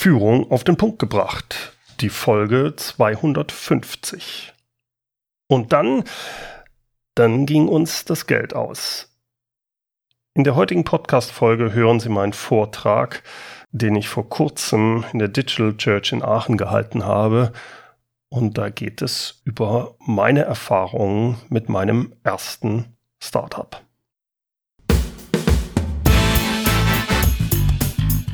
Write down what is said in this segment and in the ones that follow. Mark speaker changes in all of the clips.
Speaker 1: Führung auf den Punkt gebracht. Die Folge 250. Und dann, dann ging uns das Geld aus. In der heutigen Podcast-Folge hören Sie meinen Vortrag, den ich vor kurzem in der Digital Church in Aachen gehalten habe. Und da geht es über meine Erfahrungen mit meinem ersten Startup.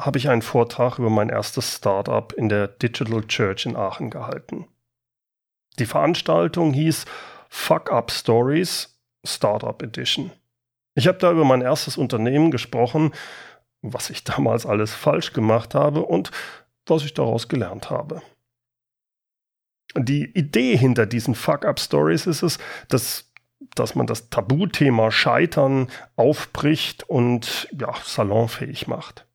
Speaker 1: habe ich einen Vortrag über mein erstes Startup in der Digital Church in Aachen gehalten. Die Veranstaltung hieß Fuck Up Stories Startup Edition. Ich habe da über mein erstes Unternehmen gesprochen, was ich damals alles falsch gemacht habe und was ich daraus gelernt habe. Die Idee hinter diesen Fuck-up-Stories ist es, dass, dass man das Tabuthema Scheitern aufbricht und ja, salonfähig macht.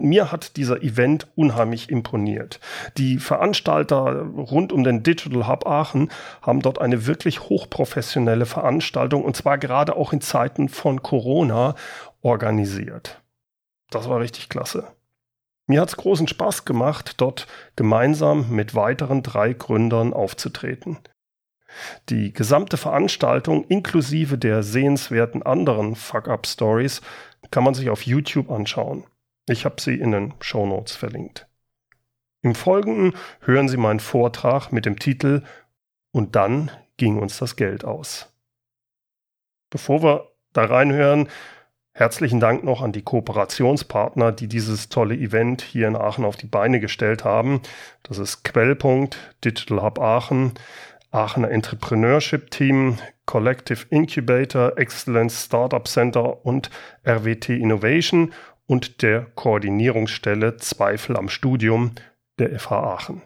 Speaker 1: Mir hat dieser Event unheimlich imponiert. Die Veranstalter rund um den Digital Hub Aachen haben dort eine wirklich hochprofessionelle Veranstaltung und zwar gerade auch in Zeiten von Corona organisiert. Das war richtig klasse. Mir hat es großen Spaß gemacht, dort gemeinsam mit weiteren drei Gründern aufzutreten. Die gesamte Veranstaltung inklusive der sehenswerten anderen Fuck-Up-Stories kann man sich auf YouTube anschauen. Ich habe sie in den Show Notes verlinkt. Im Folgenden hören Sie meinen Vortrag mit dem Titel Und dann ging uns das Geld aus. Bevor wir da reinhören, herzlichen Dank noch an die Kooperationspartner, die dieses tolle Event hier in Aachen auf die Beine gestellt haben. Das ist Quellpunkt, Digital Hub Aachen, Aachener Entrepreneurship Team, Collective Incubator, Excellence Startup Center und RWT Innovation und der Koordinierungsstelle Zweifel am Studium der FH Aachen.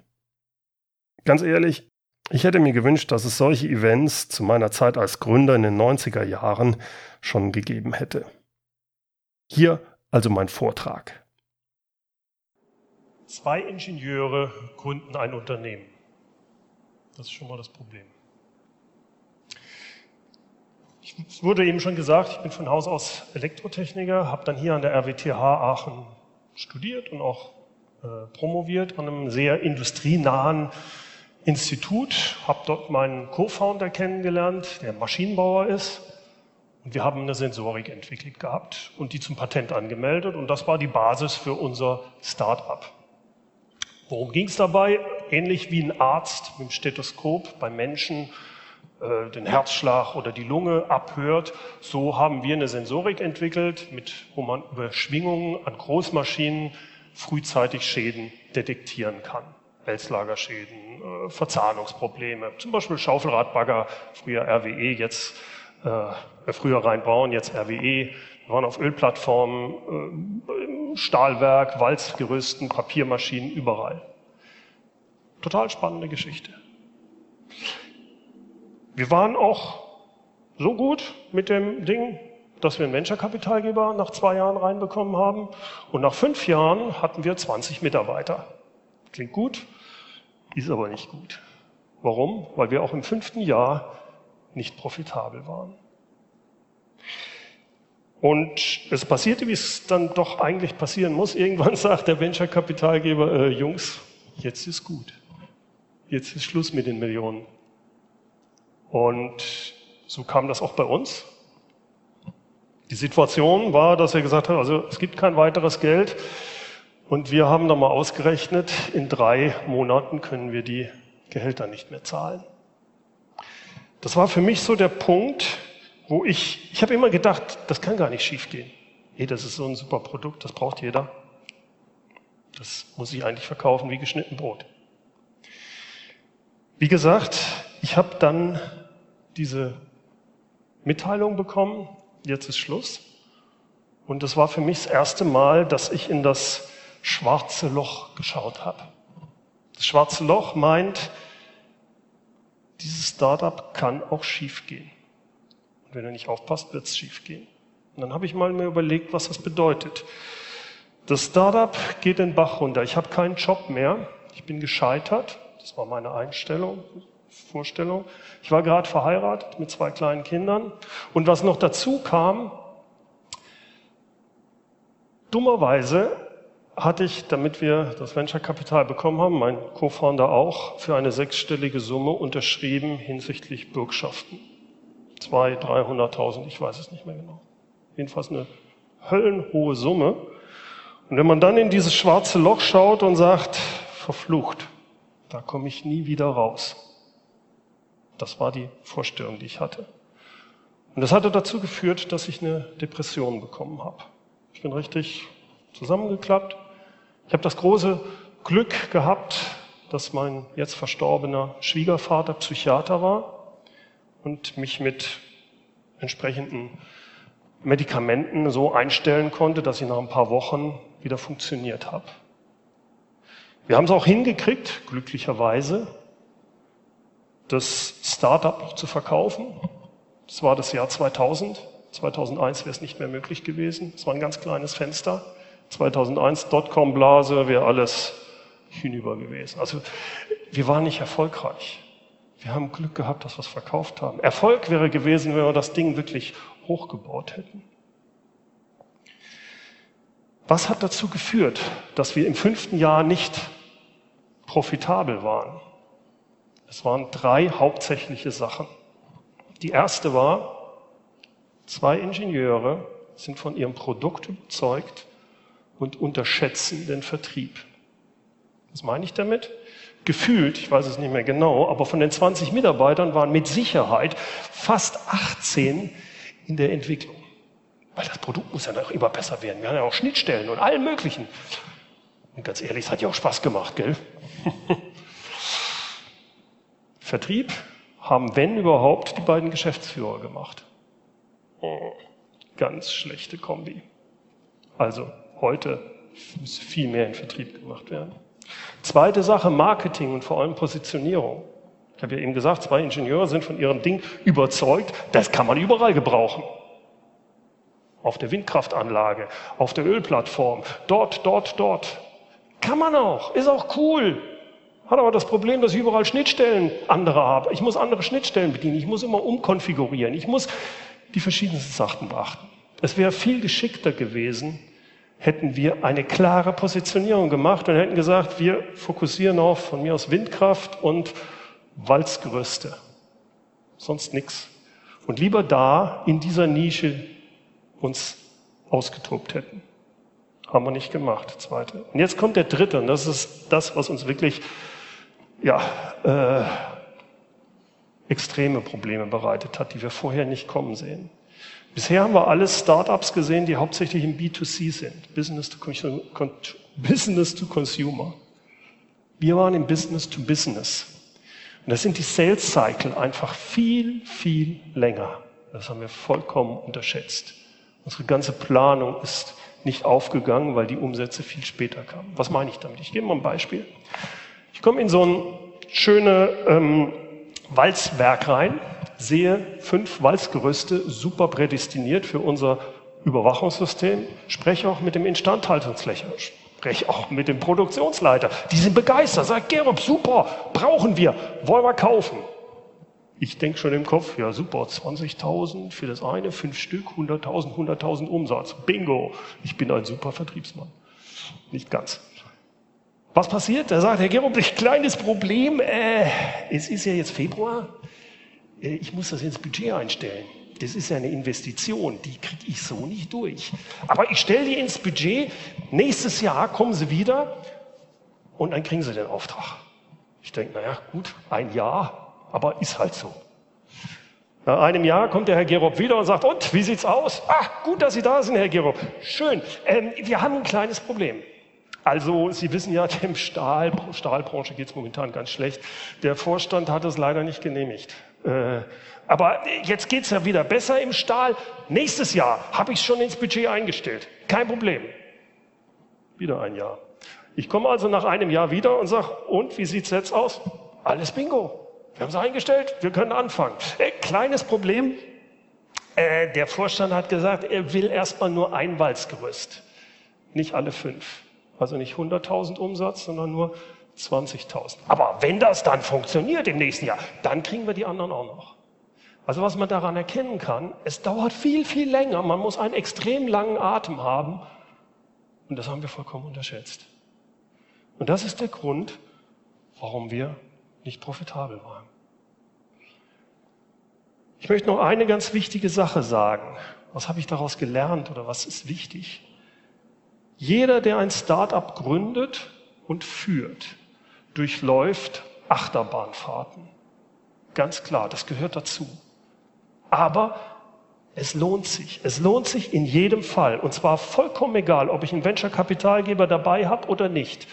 Speaker 1: Ganz ehrlich, ich hätte mir gewünscht, dass es solche Events zu meiner Zeit als Gründer in den 90er Jahren schon gegeben hätte. Hier also mein Vortrag. Zwei Ingenieure gründen ein Unternehmen. Das ist schon mal das Problem. Es wurde eben schon gesagt, ich bin von Haus aus Elektrotechniker, habe dann hier an der RWTH Aachen studiert und auch äh, promoviert an einem sehr industrienahen Institut, habe dort meinen Co-Founder kennengelernt, der Maschinenbauer ist. Und wir haben eine Sensorik entwickelt gehabt und die zum Patent angemeldet. Und das war die Basis für unser Start-up. Worum ging es dabei? Ähnlich wie ein Arzt mit dem Stethoskop bei Menschen äh, den Herzschlag oder die Lunge abhört. So haben wir eine Sensorik entwickelt, mit, wo man über Schwingungen an Großmaschinen frühzeitig Schäden detektieren kann. Wälzlagerschäden, äh, Verzahnungsprobleme, zum Beispiel Schaufelradbagger, früher RWE, jetzt äh, früher Rheinbraun, jetzt RWE. Wir waren auf Ölplattformen, äh, Stahlwerk, Walzgerüsten, Papiermaschinen, überall. Total spannende Geschichte. Wir waren auch so gut mit dem Ding, dass wir einen Venture-Kapitalgeber nach zwei Jahren reinbekommen haben. Und nach fünf Jahren hatten wir 20 Mitarbeiter. Klingt gut, ist aber nicht gut. Warum? Weil wir auch im fünften Jahr nicht profitabel waren. Und es passierte, wie es dann doch eigentlich passieren muss. Irgendwann sagt der Venture-Kapitalgeber, äh, Jungs, jetzt ist gut. Jetzt ist Schluss mit den Millionen. Und so kam das auch bei uns. Die Situation war, dass er gesagt hat, also es gibt kein weiteres Geld. Und wir haben dann mal ausgerechnet, in drei Monaten können wir die Gehälter nicht mehr zahlen. Das war für mich so der Punkt, wo ich, ich habe immer gedacht, das kann gar nicht schiefgehen. Hey, das ist so ein super Produkt, das braucht jeder. Das muss ich eigentlich verkaufen wie geschnitten Brot. Wie gesagt, ich habe dann diese Mitteilung bekommen, jetzt ist Schluss. Und das war für mich das erste Mal, dass ich in das schwarze Loch geschaut habe. Das schwarze Loch meint, dieses Startup kann auch schiefgehen. Und wenn er nicht aufpasst, wird es schiefgehen. Und dann habe ich mal mir überlegt, was das bedeutet. Das Startup geht den Bach runter. Ich habe keinen Job mehr. Ich bin gescheitert. Das war meine Einstellung, Vorstellung. Ich war gerade verheiratet mit zwei kleinen Kindern. Und was noch dazu kam, dummerweise hatte ich, damit wir das Venture-Kapital bekommen haben, mein Co-Founder auch, für eine sechsstellige Summe unterschrieben hinsichtlich Bürgschaften. Zwei, 300.000, ich weiß es nicht mehr genau. Jedenfalls eine höllenhohe Summe. Und wenn man dann in dieses schwarze Loch schaut und sagt, verflucht, da komme ich nie wieder raus. Das war die Vorstellung, die ich hatte. Und das hatte dazu geführt, dass ich eine Depression bekommen habe. Ich bin richtig zusammengeklappt, ich habe das große Glück gehabt, dass mein jetzt verstorbener Schwiegervater Psychiater war und mich mit entsprechenden Medikamenten so einstellen konnte, dass ich nach ein paar Wochen wieder funktioniert habe. Wir haben es auch hingekriegt, glücklicherweise, das Startup noch zu verkaufen. Das war das Jahr 2000. 2001 wäre es nicht mehr möglich gewesen. Es war ein ganz kleines Fenster. 2001 Dotcom-Blase wäre alles hinüber gewesen. Also wir waren nicht erfolgreich. Wir haben Glück gehabt, dass wir es verkauft haben. Erfolg wäre gewesen, wenn wir das Ding wirklich hochgebaut hätten. Was hat dazu geführt, dass wir im fünften Jahr nicht profitabel waren? Es waren drei hauptsächliche Sachen. Die erste war, zwei Ingenieure sind von ihrem Produkt überzeugt und unterschätzen den Vertrieb. Was meine ich damit? Gefühlt, ich weiß es nicht mehr genau, aber von den 20 Mitarbeitern waren mit Sicherheit fast 18 in der Entwicklung. Weil das Produkt muss ja noch immer besser werden. Wir haben ja auch Schnittstellen und allen möglichen. Und ganz ehrlich, es hat ja auch Spaß gemacht, gell? Vertrieb haben, wenn überhaupt, die beiden Geschäftsführer gemacht. Ganz schlechte Kombi. Also Heute muss viel mehr in Vertrieb gemacht werden. Zweite Sache, Marketing und vor allem Positionierung. Ich habe ja eben gesagt, zwei Ingenieure sind von ihrem Ding überzeugt, das kann man überall gebrauchen. Auf der Windkraftanlage, auf der Ölplattform, dort, dort, dort. Kann man auch, ist auch cool. Hat aber das Problem, dass ich überall Schnittstellen andere habe. Ich muss andere Schnittstellen bedienen, ich muss immer umkonfigurieren, ich muss die verschiedensten Sachen beachten. Es wäre viel geschickter gewesen, hätten wir eine klare Positionierung gemacht und hätten gesagt, wir fokussieren auf von mir aus Windkraft und Walzgerüste. Sonst nichts. Und lieber da in dieser Nische uns ausgetobt hätten. Haben wir nicht gemacht, zweite. Und jetzt kommt der dritte, und das ist das, was uns wirklich ja, äh, extreme Probleme bereitet hat, die wir vorher nicht kommen sehen. Bisher haben wir alle Startups gesehen, die hauptsächlich im B2C sind, Business to, Business to Consumer. Wir waren im Business to Business. Und da sind die Sales Cycle einfach viel, viel länger. Das haben wir vollkommen unterschätzt. Unsere ganze Planung ist nicht aufgegangen, weil die Umsätze viel später kamen. Was meine ich damit? Ich gebe mal ein Beispiel. Ich komme in so ein schönes ähm, Walzwerk rein sehe fünf Walzgerüste super prädestiniert für unser Überwachungssystem, spreche auch mit dem Instandhaltungsflächer, spreche auch mit dem Produktionsleiter. Die sind begeistert, sagt Gerob, super, brauchen wir, wollen wir kaufen. Ich denke schon im Kopf, ja super, 20.000 für das eine, fünf Stück, 100.000, 100.000 Umsatz. Bingo, ich bin ein super Vertriebsmann. Nicht ganz. Was passiert? Da sagt Herr Gerob, ein kleines Problem, äh, es ist ja jetzt Februar, äh, ich muss das ins Budget einstellen. Das ist ja eine Investition, die kriege ich so nicht durch. Aber ich stelle die ins Budget, nächstes Jahr kommen sie wieder und dann kriegen sie den Auftrag. Ich denke, naja, gut, ein Jahr, aber ist halt so. Nach einem Jahr kommt der Herr Gerob wieder und sagt, und, wie sieht's aus? Ah, gut, dass Sie da sind, Herr Gerob. Schön. Ähm, wir haben ein kleines Problem. Also, Sie wissen ja, dem Stahl, Stahlbranche geht es momentan ganz schlecht. Der Vorstand hat es leider nicht genehmigt. Äh, aber jetzt geht's ja wieder besser im Stahl. Nächstes Jahr habe ich es schon ins Budget eingestellt. Kein Problem. Wieder ein Jahr. Ich komme also nach einem Jahr wieder und sage, und wie sieht es jetzt aus? Alles Bingo. Wir haben es eingestellt, wir können anfangen. Äh, kleines Problem, äh, der Vorstand hat gesagt, er will erstmal nur ein Walzgerüst, nicht alle fünf. Also nicht 100.000 Umsatz, sondern nur 20.000. Aber wenn das dann funktioniert im nächsten Jahr, dann kriegen wir die anderen auch noch. Also was man daran erkennen kann, es dauert viel, viel länger. Man muss einen extrem langen Atem haben. Und das haben wir vollkommen unterschätzt. Und das ist der Grund, warum wir nicht profitabel waren. Ich möchte noch eine ganz wichtige Sache sagen. Was habe ich daraus gelernt oder was ist wichtig? Jeder, der ein Start-up gründet und führt, durchläuft Achterbahnfahrten. Ganz klar, das gehört dazu. Aber es lohnt sich. Es lohnt sich in jedem Fall. Und zwar vollkommen egal, ob ich einen Venture-Kapitalgeber dabei habe oder nicht.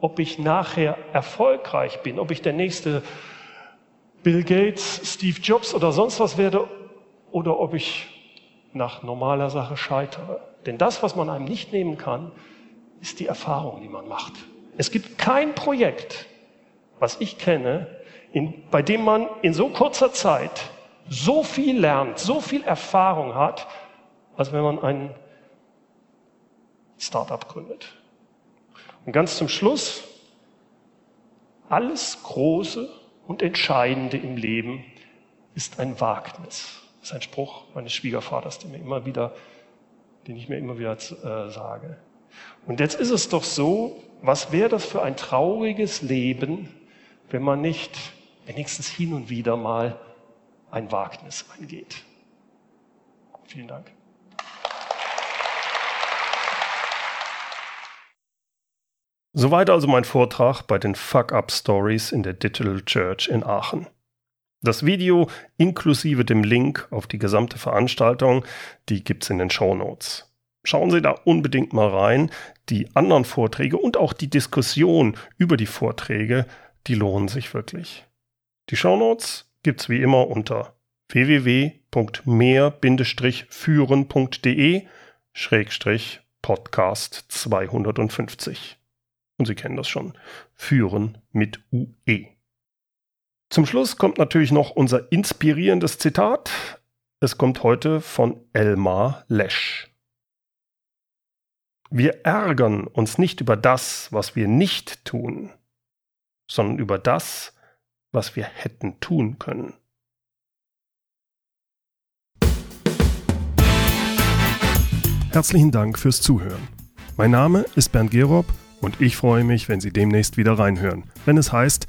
Speaker 1: Ob ich nachher erfolgreich bin, ob ich der nächste Bill Gates, Steve Jobs oder sonst was werde oder ob ich nach normaler Sache scheitere. Denn das, was man einem nicht nehmen kann, ist die Erfahrung, die man macht. Es gibt kein Projekt, was ich kenne, in, bei dem man in so kurzer Zeit so viel lernt, so viel Erfahrung hat, als wenn man ein Startup gründet. Und ganz zum Schluss, alles Große und Entscheidende im Leben ist ein Wagnis. Das ist ein Spruch meines Schwiegervaters, den, mir immer wieder, den ich mir immer wieder äh, sage. Und jetzt ist es doch so, was wäre das für ein trauriges Leben, wenn man nicht wenigstens hin und wieder mal ein Wagnis eingeht. Vielen Dank. Soweit also mein Vortrag bei den Fuck-Up-Stories in der Digital Church in Aachen. Das Video inklusive dem Link auf die gesamte Veranstaltung, die gibt's in den Show Notes. Schauen Sie da unbedingt mal rein. Die anderen Vorträge und auch die Diskussion über die Vorträge, die lohnen sich wirklich. Die Show Notes gibt's wie immer unter www.mehr-führen.de Schrägstrich Podcast 250. Und Sie kennen das schon. Führen mit UE. Zum Schluss kommt natürlich noch unser inspirierendes Zitat. Es kommt heute von Elmar Lesch. Wir ärgern uns nicht über das, was wir nicht tun, sondern über das, was wir hätten tun können. Herzlichen Dank fürs Zuhören. Mein Name ist Bernd Gerob und ich freue mich, wenn Sie demnächst wieder reinhören, wenn es heißt